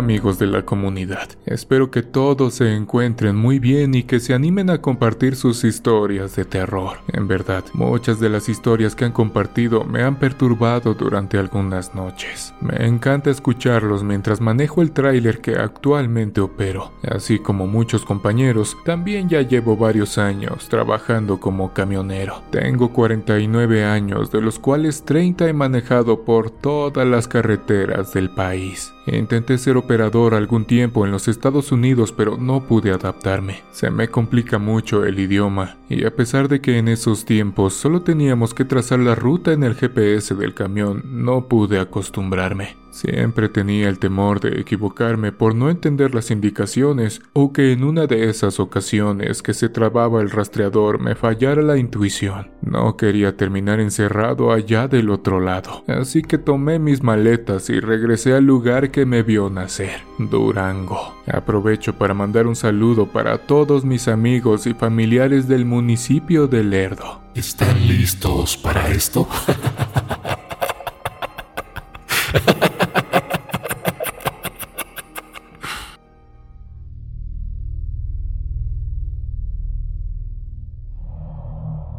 amigos de la comunidad. Espero que todos se encuentren muy bien y que se animen a compartir sus historias de terror. En verdad, muchas de las historias que han compartido me han perturbado durante algunas noches. Me encanta escucharlos mientras manejo el tráiler que actualmente opero. Así como muchos compañeros, también ya llevo varios años trabajando como camionero. Tengo 49 años, de los cuales 30 he manejado por todas las carreteras del país. Intenté ser operador algún tiempo en los Estados Unidos, pero no pude adaptarme. Se me complica mucho el idioma, y a pesar de que en esos tiempos solo teníamos que trazar la ruta en el GPS del camión, no pude acostumbrarme. Siempre tenía el temor de equivocarme por no entender las indicaciones o que en una de esas ocasiones que se trababa el rastreador me fallara la intuición. No quería terminar encerrado allá del otro lado, así que tomé mis maletas y regresé al lugar que me vio nacer, Durango. Aprovecho para mandar un saludo para todos mis amigos y familiares del municipio de Lerdo. ¿Están listos para esto?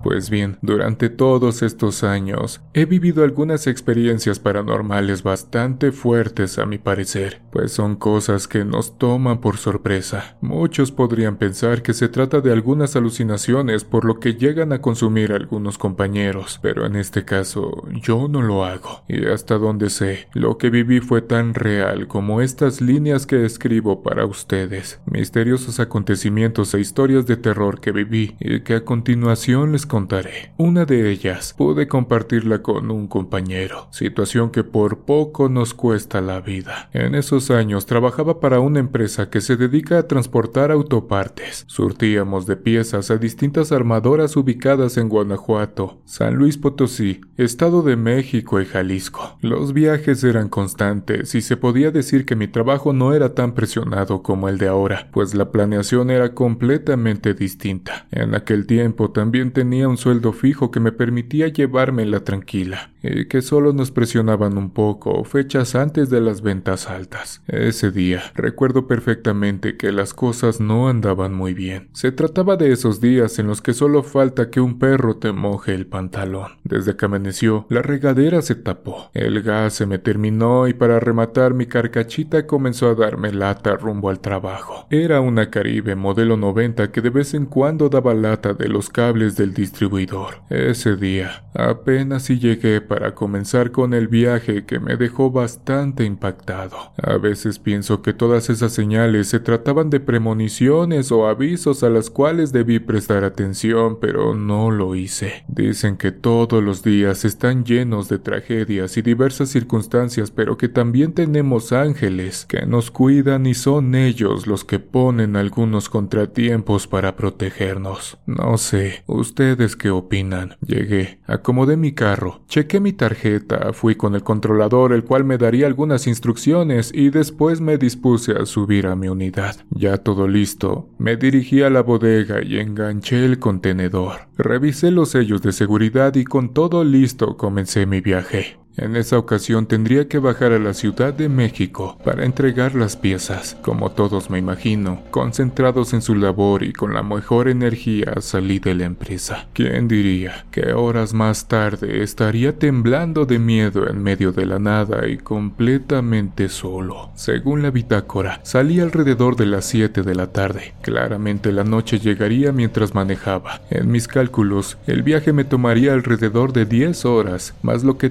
Pues bien, durante todos estos años he vivido algunas experiencias paranormales bastante fuertes a mi parecer, pues son cosas que nos toman por sorpresa. Muchos podrían pensar que se trata de algunas alucinaciones por lo que llegan a consumir algunos compañeros, pero en este caso yo no lo hago. Y hasta donde sé, lo que viví fue tan real como estas líneas que escribo para ustedes. Misteriosos acontecimientos e historias de terror que viví y que a continuación les contaré. Una de ellas pude compartirla con un compañero, situación que por poco nos cuesta la vida. En esos años trabajaba para una empresa que se dedica a transportar autopartes. Surtíamos de piezas a distintas armadoras ubicadas en Guanajuato, San Luis Potosí, Estado de México y Jalisco. Los viajes eran constantes y se podía decir que mi trabajo no era tan presionado como el de ahora, pues la planeación era completamente distinta. En aquel tiempo también tenía un sueldo fijo que me permitía llevármela tranquila, y que solo nos presionaban un poco fechas antes de las ventas altas. Ese día, recuerdo perfectamente que las cosas no andaban muy bien. Se trataba de esos días en los que solo falta que un perro te moje el pantalón. Desde que amaneció, la regadera se tapó, el gas se me terminó y para rematar mi carcachita comenzó a darme lata rumbo al trabajo. Era una Caribe modelo 90 que de vez en cuando daba lata de los cables del distribuidor. Ese día apenas si llegué para comenzar con el viaje que me dejó bastante impactado. Veces pienso que todas esas señales se trataban de premoniciones o avisos a las cuales debí prestar atención, pero no lo hice. Dicen que todos los días están llenos de tragedias y diversas circunstancias, pero que también tenemos ángeles que nos cuidan y son ellos los que ponen algunos contratiempos para protegernos. No sé, ustedes qué opinan. Llegué, acomodé mi carro, chequé mi tarjeta, fui con el controlador el cual me daría algunas instrucciones y después me dispuse a subir a mi unidad. Ya todo listo, me dirigí a la bodega y enganché el contenedor. Revisé los sellos de seguridad y con todo listo comencé mi viaje. En esa ocasión tendría que bajar a la Ciudad de México para entregar las piezas, como todos me imagino, concentrados en su labor y con la mejor energía salí de la empresa. ¿Quién diría que horas más tarde estaría temblando de miedo en medio de la nada y completamente solo? Según la bitácora, salí alrededor de las 7 de la tarde. Claramente la noche llegaría mientras manejaba. En mis cálculos, el viaje me tomaría alrededor de 10 horas, más lo que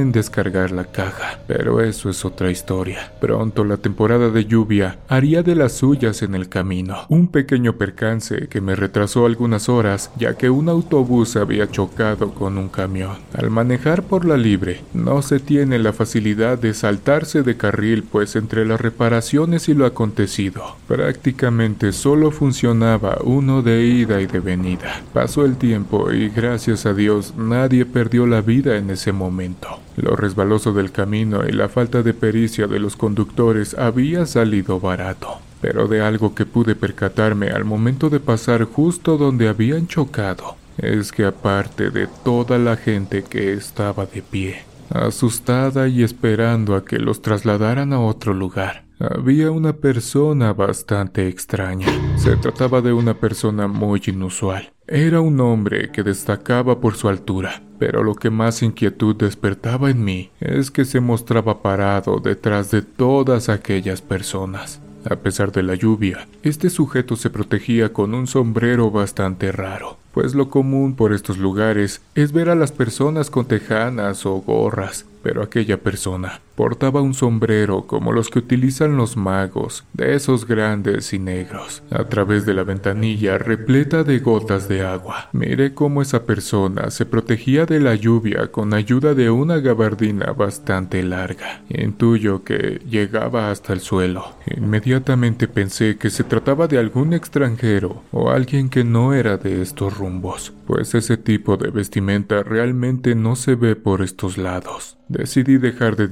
en descargar la caja, pero eso es otra historia. Pronto la temporada de lluvia haría de las suyas en el camino. Un pequeño percance que me retrasó algunas horas ya que un autobús había chocado con un camión. Al manejar por la libre, no se tiene la facilidad de saltarse de carril pues entre las reparaciones y lo acontecido, prácticamente solo funcionaba uno de ida y de venida. Pasó el tiempo y gracias a Dios nadie perdió la vida en ese momento. Lo resbaloso del camino y la falta de pericia de los conductores había salido barato, pero de algo que pude percatarme al momento de pasar justo donde habían chocado, es que aparte de toda la gente que estaba de pie, asustada y esperando a que los trasladaran a otro lugar, había una persona bastante extraña. Se trataba de una persona muy inusual. Era un hombre que destacaba por su altura, pero lo que más inquietud despertaba en mí es que se mostraba parado detrás de todas aquellas personas. A pesar de la lluvia, este sujeto se protegía con un sombrero bastante raro, pues lo común por estos lugares es ver a las personas con tejanas o gorras, pero aquella persona portaba un sombrero como los que utilizan los magos, de esos grandes y negros, a través de la ventanilla repleta de gotas de agua. Miré cómo esa persona se protegía de la lluvia con ayuda de una gabardina bastante larga. Intuyo que llegaba hasta el suelo. Inmediatamente pensé que se trataba de algún extranjero o alguien que no era de estos rumbos, pues ese tipo de vestimenta realmente no se ve por estos lados. Decidí dejar de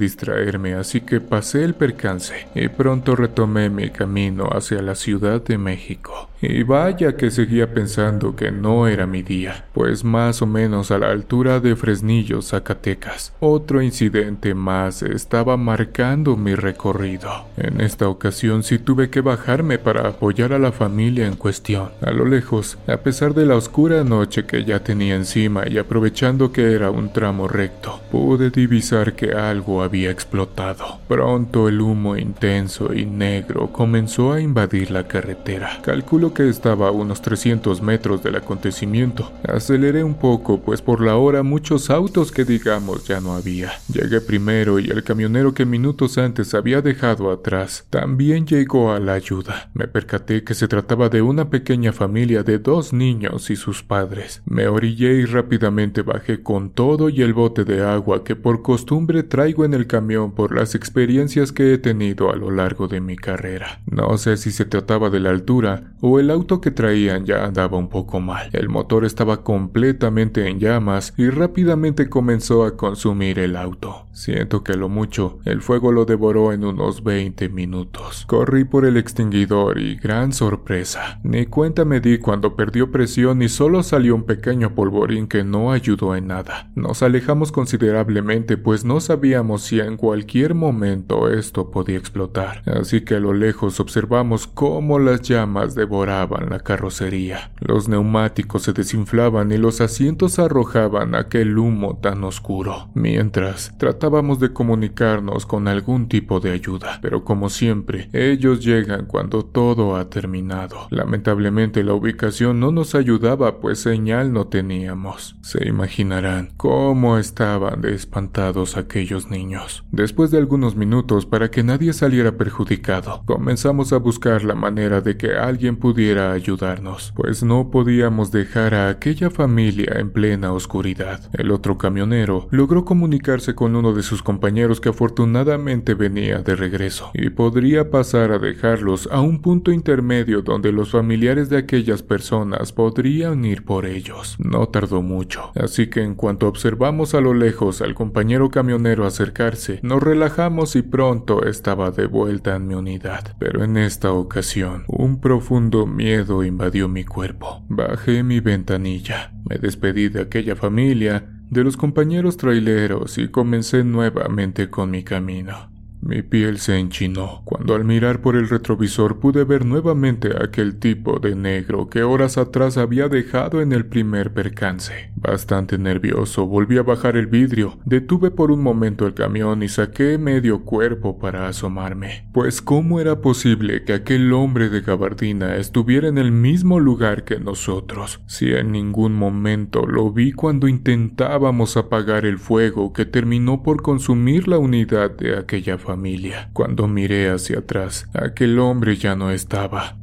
así que pasé el percance y pronto retomé mi camino hacia la Ciudad de México. Y vaya que seguía pensando que no era mi día, pues más o menos a la altura de Fresnillo, Zacatecas, otro incidente más estaba marcando mi recorrido. En esta ocasión sí tuve que bajarme para apoyar a la familia en cuestión. A lo lejos, a pesar de la oscura noche que ya tenía encima y aprovechando que era un tramo recto, pude divisar que algo había explotado. Pronto el humo intenso y negro comenzó a invadir la carretera. Calculo que estaba a unos 300 metros del acontecimiento. Aceleré un poco, pues por la hora muchos autos que digamos ya no había. Llegué primero y el camionero que minutos antes había dejado atrás también llegó a la ayuda. Me percaté que se trataba de una pequeña familia de dos niños y sus padres. Me orillé y rápidamente bajé con todo y el bote de agua que por costumbre traigo en el camión por las experiencias que he tenido a lo largo de mi carrera. No sé si se trataba de la altura o el auto que traían ya andaba un poco mal. El motor estaba completamente en llamas y rápidamente comenzó a consumir el auto. Siento que lo mucho, el fuego lo devoró en unos 20 minutos. Corrí por el extinguidor y gran sorpresa. Ni cuenta me di cuando perdió presión y solo salió un pequeño polvorín que no ayudó en nada. Nos alejamos considerablemente pues no sabíamos si en cualquier momento esto podía explotar. Así que a lo lejos observamos cómo las llamas devoraban la carrocería. Los neumáticos se desinflaban y los asientos arrojaban aquel humo tan oscuro. Mientras, de comunicarnos con algún tipo de ayuda, pero como siempre, ellos llegan cuando todo ha terminado. Lamentablemente la ubicación no nos ayudaba pues señal no teníamos. Se imaginarán cómo estaban de espantados aquellos niños. Después de algunos minutos para que nadie saliera perjudicado, comenzamos a buscar la manera de que alguien pudiera ayudarnos, pues no podíamos dejar a aquella familia en plena oscuridad. El otro camionero logró comunicarse con uno de sus compañeros que afortunadamente venía de regreso y podría pasar a dejarlos a un punto intermedio donde los familiares de aquellas personas podrían ir por ellos. No tardó mucho, así que en cuanto observamos a lo lejos al compañero camionero acercarse, nos relajamos y pronto estaba de vuelta en mi unidad. Pero en esta ocasión, un profundo miedo invadió mi cuerpo. Bajé mi ventanilla, me despedí de aquella familia, de los compañeros traileros y comencé nuevamente con mi camino. Mi piel se enchinó cuando al mirar por el retrovisor pude ver nuevamente a aquel tipo de negro que horas atrás había dejado en el primer percance. Bastante nervioso volví a bajar el vidrio, detuve por un momento el camión y saqué medio cuerpo para asomarme. Pues cómo era posible que aquel hombre de gabardina estuviera en el mismo lugar que nosotros, si en ningún momento lo vi cuando intentábamos apagar el fuego que terminó por consumir la unidad de aquella familia. Cuando miré hacia atrás, aquel hombre ya no estaba.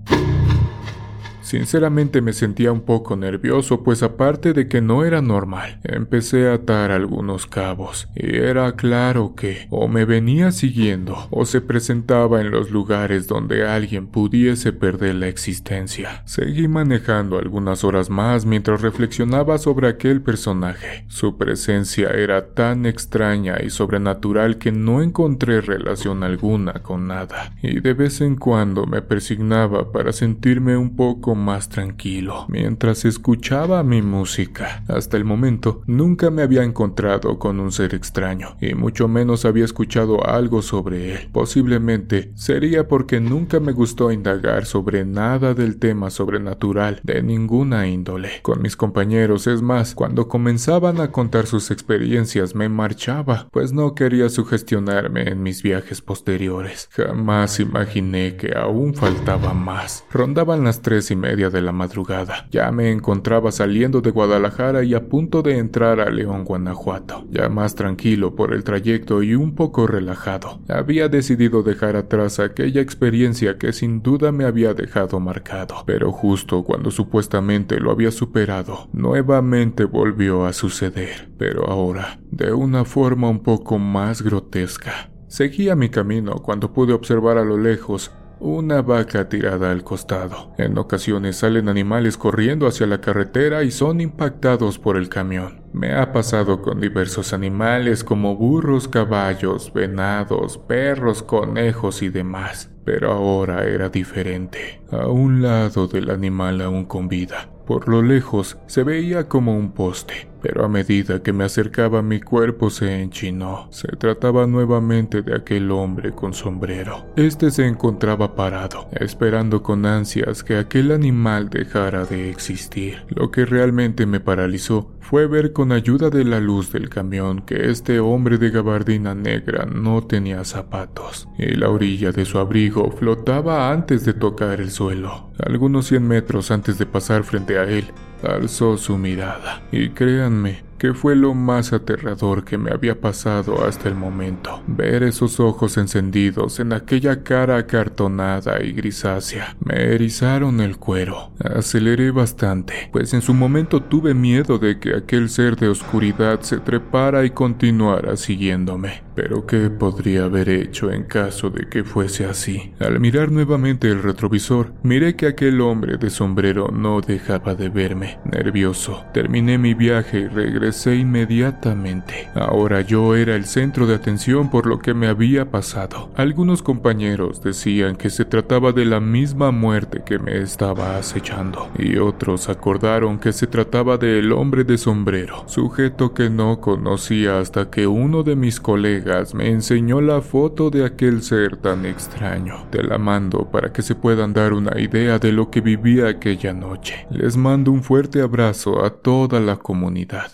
Sinceramente me sentía un poco nervioso, pues aparte de que no era normal, empecé a atar algunos cabos, y era claro que o me venía siguiendo o se presentaba en los lugares donde alguien pudiese perder la existencia. Seguí manejando algunas horas más mientras reflexionaba sobre aquel personaje. Su presencia era tan extraña y sobrenatural que no encontré relación alguna con nada, y de vez en cuando me persignaba para sentirme un poco más tranquilo mientras escuchaba mi música. Hasta el momento nunca me había encontrado con un ser extraño y mucho menos había escuchado algo sobre él. Posiblemente sería porque nunca me gustó indagar sobre nada del tema sobrenatural de ninguna índole. Con mis compañeros es más, cuando comenzaban a contar sus experiencias me marchaba, pues no quería sugestionarme en mis viajes posteriores. Jamás imaginé que aún faltaba más. Rondaban las tres y media de la madrugada. Ya me encontraba saliendo de Guadalajara y a punto de entrar a León, Guanajuato. Ya más tranquilo por el trayecto y un poco relajado. Había decidido dejar atrás aquella experiencia que sin duda me había dejado marcado. Pero justo cuando supuestamente lo había superado, nuevamente volvió a suceder. Pero ahora, de una forma un poco más grotesca. Seguía mi camino cuando pude observar a lo lejos una vaca tirada al costado. En ocasiones salen animales corriendo hacia la carretera y son impactados por el camión. Me ha pasado con diversos animales como burros, caballos, venados, perros, conejos y demás. Pero ahora era diferente. A un lado del animal aún con vida. Por lo lejos se veía como un poste pero a medida que me acercaba mi cuerpo se enchinó. Se trataba nuevamente de aquel hombre con sombrero. Este se encontraba parado, esperando con ansias que aquel animal dejara de existir. Lo que realmente me paralizó fue ver con ayuda de la luz del camión que este hombre de gabardina negra no tenía zapatos, y la orilla de su abrigo flotaba antes de tocar el suelo. Algunos cien metros antes de pasar frente a él, alzó su mirada, y créanme, me. Que fue lo más aterrador que me había pasado hasta el momento. Ver esos ojos encendidos en aquella cara acartonada y grisácea me erizaron el cuero. Aceleré bastante, pues en su momento tuve miedo de que aquel ser de oscuridad se trepara y continuara siguiéndome. Pero ¿qué podría haber hecho en caso de que fuese así? Al mirar nuevamente el retrovisor, miré que aquel hombre de sombrero no dejaba de verme. Nervioso, terminé mi viaje y regresé inmediatamente. Ahora yo era el centro de atención por lo que me había pasado. Algunos compañeros decían que se trataba de la misma muerte que me estaba acechando, y otros acordaron que se trataba del hombre de sombrero, sujeto que no conocía hasta que uno de mis colegas me enseñó la foto de aquel ser tan extraño. Te la mando para que se puedan dar una idea de lo que vivía aquella noche. Les mando un fuerte abrazo a toda la comunidad.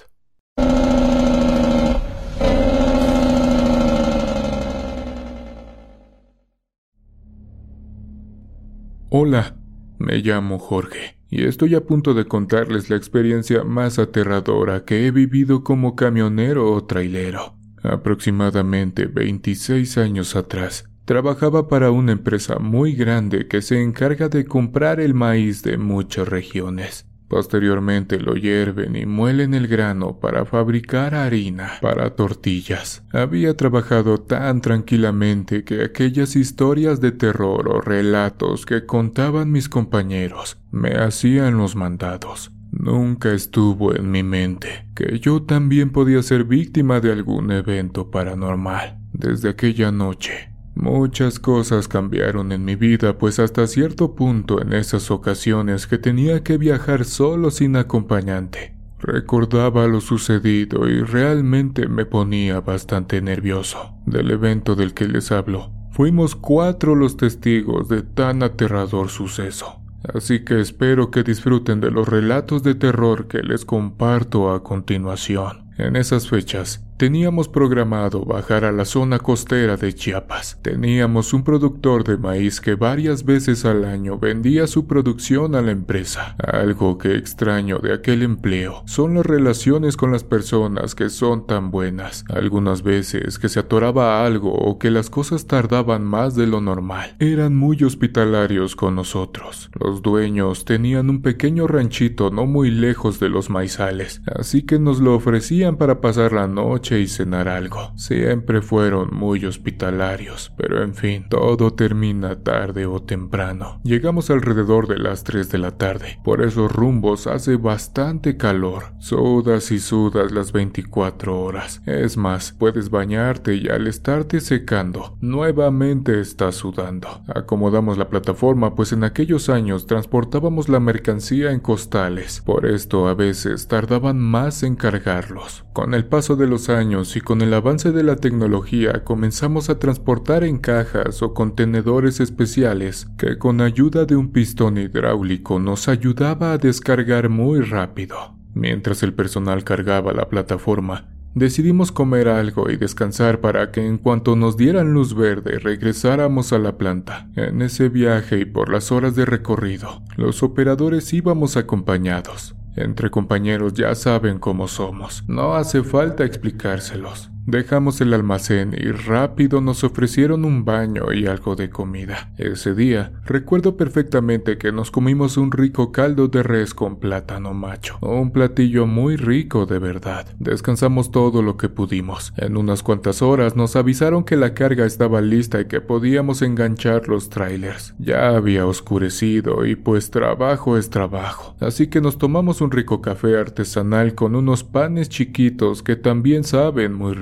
Hola, me llamo Jorge y estoy a punto de contarles la experiencia más aterradora que he vivido como camionero o trailero. Aproximadamente 26 años atrás, trabajaba para una empresa muy grande que se encarga de comprar el maíz de muchas regiones. Posteriormente lo hierven y muelen el grano para fabricar harina para tortillas. Había trabajado tan tranquilamente que aquellas historias de terror o relatos que contaban mis compañeros me hacían los mandados. Nunca estuvo en mi mente que yo también podía ser víctima de algún evento paranormal. Desde aquella noche, muchas cosas cambiaron en mi vida, pues hasta cierto punto en esas ocasiones que tenía que viajar solo sin acompañante, recordaba lo sucedido y realmente me ponía bastante nervioso. Del evento del que les hablo, fuimos cuatro los testigos de tan aterrador suceso. Así que espero que disfruten de los relatos de terror que les comparto a continuación. En esas fechas, Teníamos programado bajar a la zona costera de Chiapas. Teníamos un productor de maíz que varias veces al año vendía su producción a la empresa. Algo que extraño de aquel empleo son las relaciones con las personas que son tan buenas. Algunas veces que se atoraba algo o que las cosas tardaban más de lo normal. Eran muy hospitalarios con nosotros. Los dueños tenían un pequeño ranchito no muy lejos de los maizales, así que nos lo ofrecían para pasar la noche y cenar algo. Siempre fueron muy hospitalarios, pero en fin, todo termina tarde o temprano. Llegamos alrededor de las 3 de la tarde. Por esos rumbos hace bastante calor. Sudas y sudas las 24 horas. Es más, puedes bañarte y al estarte secando, nuevamente estás sudando. Acomodamos la plataforma, pues en aquellos años transportábamos la mercancía en costales. Por esto a veces tardaban más en cargarlos. Con el paso de los años y con el avance de la tecnología comenzamos a transportar en cajas o contenedores especiales que con ayuda de un pistón hidráulico nos ayudaba a descargar muy rápido. Mientras el personal cargaba la plataforma, decidimos comer algo y descansar para que en cuanto nos dieran luz verde regresáramos a la planta. En ese viaje y por las horas de recorrido, los operadores íbamos acompañados. Entre compañeros ya saben cómo somos, no hace falta explicárselos. Dejamos el almacén y rápido nos ofrecieron un baño y algo de comida. Ese día, recuerdo perfectamente que nos comimos un rico caldo de res con plátano macho. Un platillo muy rico de verdad. Descansamos todo lo que pudimos. En unas cuantas horas nos avisaron que la carga estaba lista y que podíamos enganchar los trailers. Ya había oscurecido y pues trabajo es trabajo. Así que nos tomamos un rico café artesanal con unos panes chiquitos que también saben muy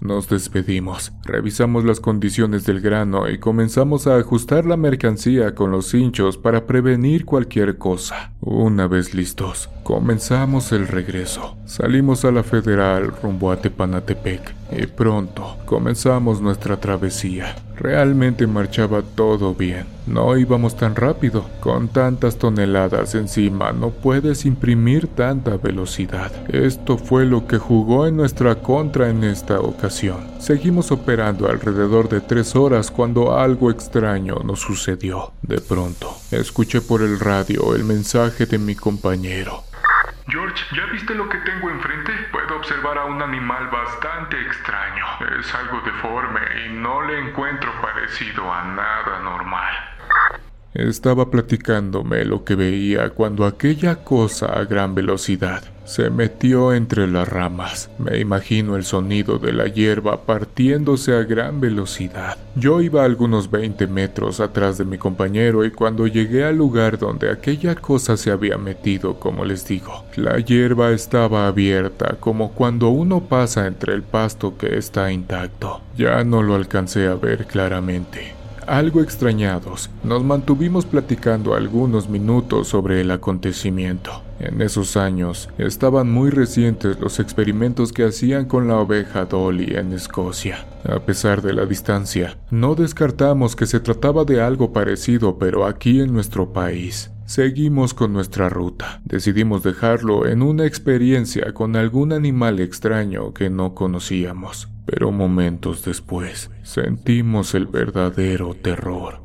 nos despedimos, revisamos las condiciones del grano y comenzamos a ajustar la mercancía con los hinchos para prevenir cualquier cosa. Una vez listos, comenzamos el regreso. Salimos a la federal rumbo a Tepanatepec y pronto comenzamos nuestra travesía. Realmente marchaba todo bien. No íbamos tan rápido. Con tantas toneladas encima no puedes imprimir tanta velocidad. Esto fue lo que jugó en nuestra contra en esta ocasión. Seguimos operando alrededor de tres horas cuando algo extraño nos sucedió. De pronto, escuché por el radio el mensaje de mi compañero. George, ¿ya viste lo que tengo enfrente? Puedo observar a un animal bastante extraño. Es algo deforme y no le encuentro parecido a nada normal. Estaba platicándome lo que veía cuando aquella cosa a gran velocidad se metió entre las ramas. Me imagino el sonido de la hierba partiéndose a gran velocidad. Yo iba algunos 20 metros atrás de mi compañero y cuando llegué al lugar donde aquella cosa se había metido, como les digo, la hierba estaba abierta como cuando uno pasa entre el pasto que está intacto. Ya no lo alcancé a ver claramente. Algo extrañados, nos mantuvimos platicando algunos minutos sobre el acontecimiento. En esos años estaban muy recientes los experimentos que hacían con la oveja Dolly en Escocia. A pesar de la distancia, no descartamos que se trataba de algo parecido pero aquí en nuestro país. Seguimos con nuestra ruta. Decidimos dejarlo en una experiencia con algún animal extraño que no conocíamos pero momentos después sentimos el verdadero terror.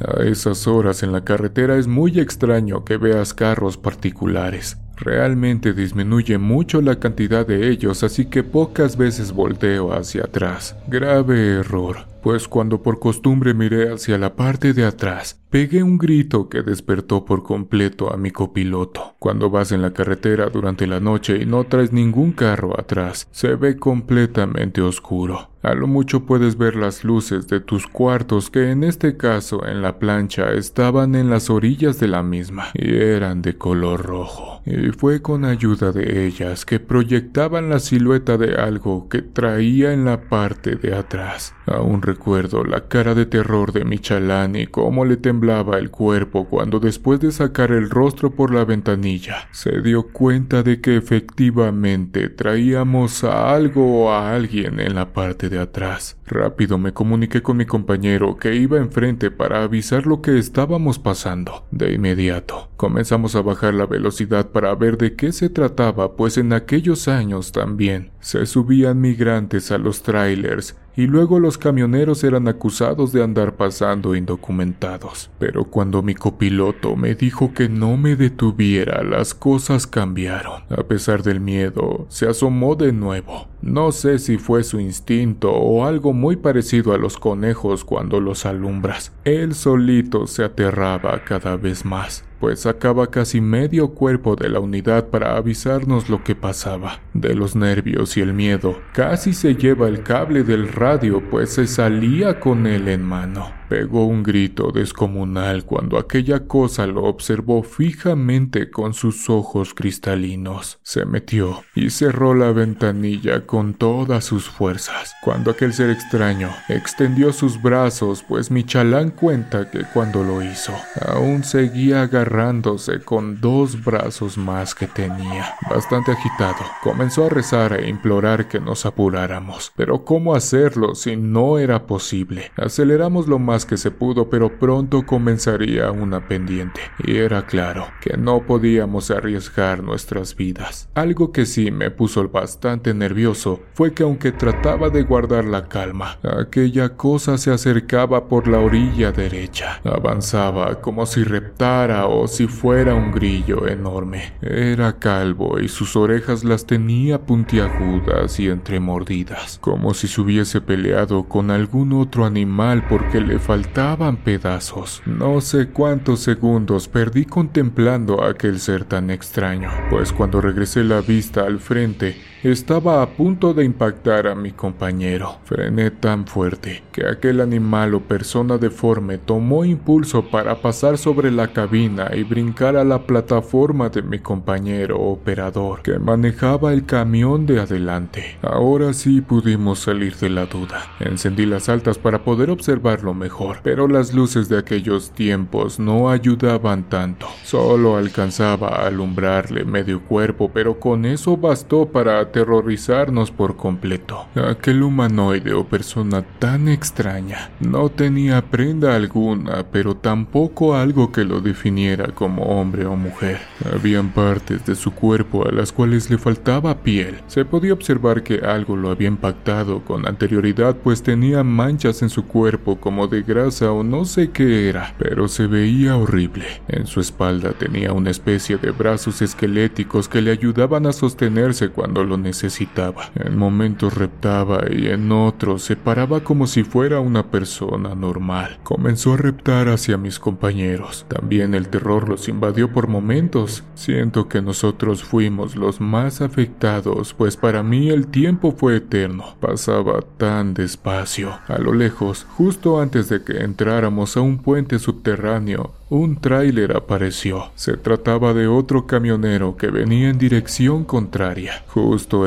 A esas horas en la carretera es muy extraño que veas carros particulares. Realmente disminuye mucho la cantidad de ellos, así que pocas veces volteo hacia atrás. Grave error, pues cuando por costumbre miré hacia la parte de atrás, Pegué un grito que despertó por completo a mi copiloto. Cuando vas en la carretera durante la noche y no traes ningún carro atrás, se ve completamente oscuro. A lo mucho puedes ver las luces de tus cuartos que en este caso en la plancha estaban en las orillas de la misma y eran de color rojo. Y fue con ayuda de ellas que proyectaban la silueta de algo que traía en la parte de atrás. Aún recuerdo la cara de terror de Michalán y cómo le temblaba el cuerpo cuando después de sacar el rostro por la ventanilla se dio cuenta de que efectivamente traíamos a algo o a alguien en la parte de atrás. Rápido me comuniqué con mi compañero que iba enfrente para avisar lo que estábamos pasando. De inmediato, comenzamos a bajar la velocidad para ver de qué se trataba, pues en aquellos años también se subían migrantes a los trailers y luego los camioneros eran acusados de andar pasando indocumentados. Pero cuando mi copiloto me dijo que no me detuviera, las cosas cambiaron. A pesar del miedo, se asomó de nuevo. No sé si fue su instinto o algo muy parecido a los conejos cuando los alumbras. Él solito se aterraba cada vez más pues sacaba casi medio cuerpo de la unidad para avisarnos lo que pasaba. De los nervios y el miedo, casi se lleva el cable del radio, pues se salía con él en mano. Pegó un grito descomunal cuando aquella cosa lo observó fijamente con sus ojos cristalinos. Se metió y cerró la ventanilla con todas sus fuerzas. Cuando aquel ser extraño extendió sus brazos, pues Michalán cuenta que cuando lo hizo, aún seguía agarrándose con dos brazos más que tenía. Bastante agitado, comenzó a rezar e implorar que nos apuráramos. Pero ¿cómo hacerlo si no era posible? Aceleramos lo más que se pudo, pero pronto comenzaría una pendiente, y era claro que no podíamos arriesgar nuestras vidas. Algo que sí me puso bastante nervioso fue que aunque trataba de guardar la calma, aquella cosa se acercaba por la orilla derecha. Avanzaba como si reptara o si fuera un grillo enorme. Era calvo y sus orejas las tenía puntiagudas y entremordidas, como si se hubiese peleado con algún otro animal porque le faltaban pedazos. No sé cuántos segundos perdí contemplando a aquel ser tan extraño, pues cuando regresé la vista al frente, estaba a punto de impactar a mi compañero. Frené tan fuerte que aquel animal o persona deforme tomó impulso para pasar sobre la cabina y brincar a la plataforma de mi compañero operador, que manejaba el camión de adelante. Ahora sí pudimos salir de la duda. Encendí las altas para poder observarlo mejor, pero las luces de aquellos tiempos no ayudaban tanto. Solo alcanzaba a alumbrarle medio cuerpo, pero con eso bastó para aterrorizarnos por completo. Aquel humanoide o persona tan extraña no tenía prenda alguna, pero tampoco algo que lo definiera como hombre o mujer. Habían partes de su cuerpo a las cuales le faltaba piel. Se podía observar que algo lo había impactado con anterioridad, pues tenía manchas en su cuerpo como de grasa o no sé qué era, pero se veía horrible. En su espalda tenía una especie de brazos esqueléticos que le ayudaban a sostenerse cuando lo necesitaba. En momentos reptaba y en otros se paraba como si fuera una persona normal. Comenzó a reptar hacia mis compañeros. También el terror los invadió por momentos. Siento que nosotros fuimos los más afectados, pues para mí el tiempo fue eterno. Pasaba tan despacio. A lo lejos, justo antes de que entráramos a un puente subterráneo, un tráiler apareció. Se trataba de otro camionero que venía en dirección contraria.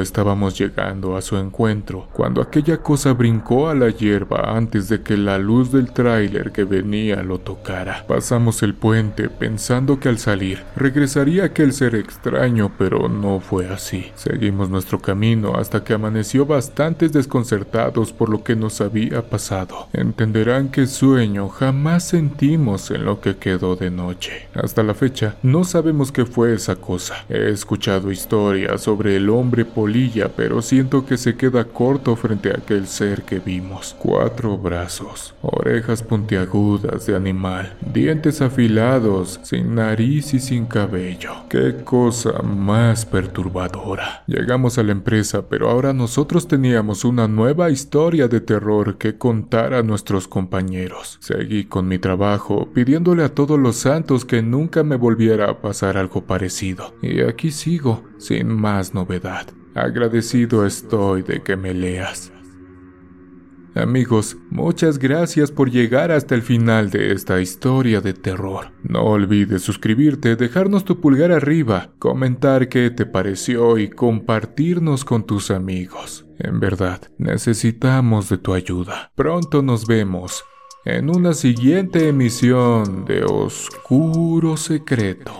Estábamos llegando a su encuentro cuando aquella cosa brincó a la hierba antes de que la luz del tráiler que venía lo tocara. Pasamos el puente pensando que al salir regresaría aquel ser extraño, pero no fue así. Seguimos nuestro camino hasta que amaneció bastante desconcertados por lo que nos había pasado. Entenderán que sueño jamás sentimos en lo que quedó de noche. Hasta la fecha, no sabemos qué fue esa cosa. He escuchado historias sobre el hombre polilla, pero siento que se queda corto frente a aquel ser que vimos. Cuatro brazos, orejas puntiagudas de animal, dientes afilados, sin nariz y sin cabello. Qué cosa más perturbadora. Llegamos a la empresa, pero ahora nosotros teníamos una nueva historia de terror que contar a nuestros compañeros. Seguí con mi trabajo, pidiéndole a todos los santos que nunca me volviera a pasar algo parecido. Y aquí sigo, sin más novedad. Agradecido estoy de que me leas. Amigos, muchas gracias por llegar hasta el final de esta historia de terror. No olvides suscribirte, dejarnos tu pulgar arriba, comentar qué te pareció y compartirnos con tus amigos. En verdad, necesitamos de tu ayuda. Pronto nos vemos en una siguiente emisión de Oscuro Secreto.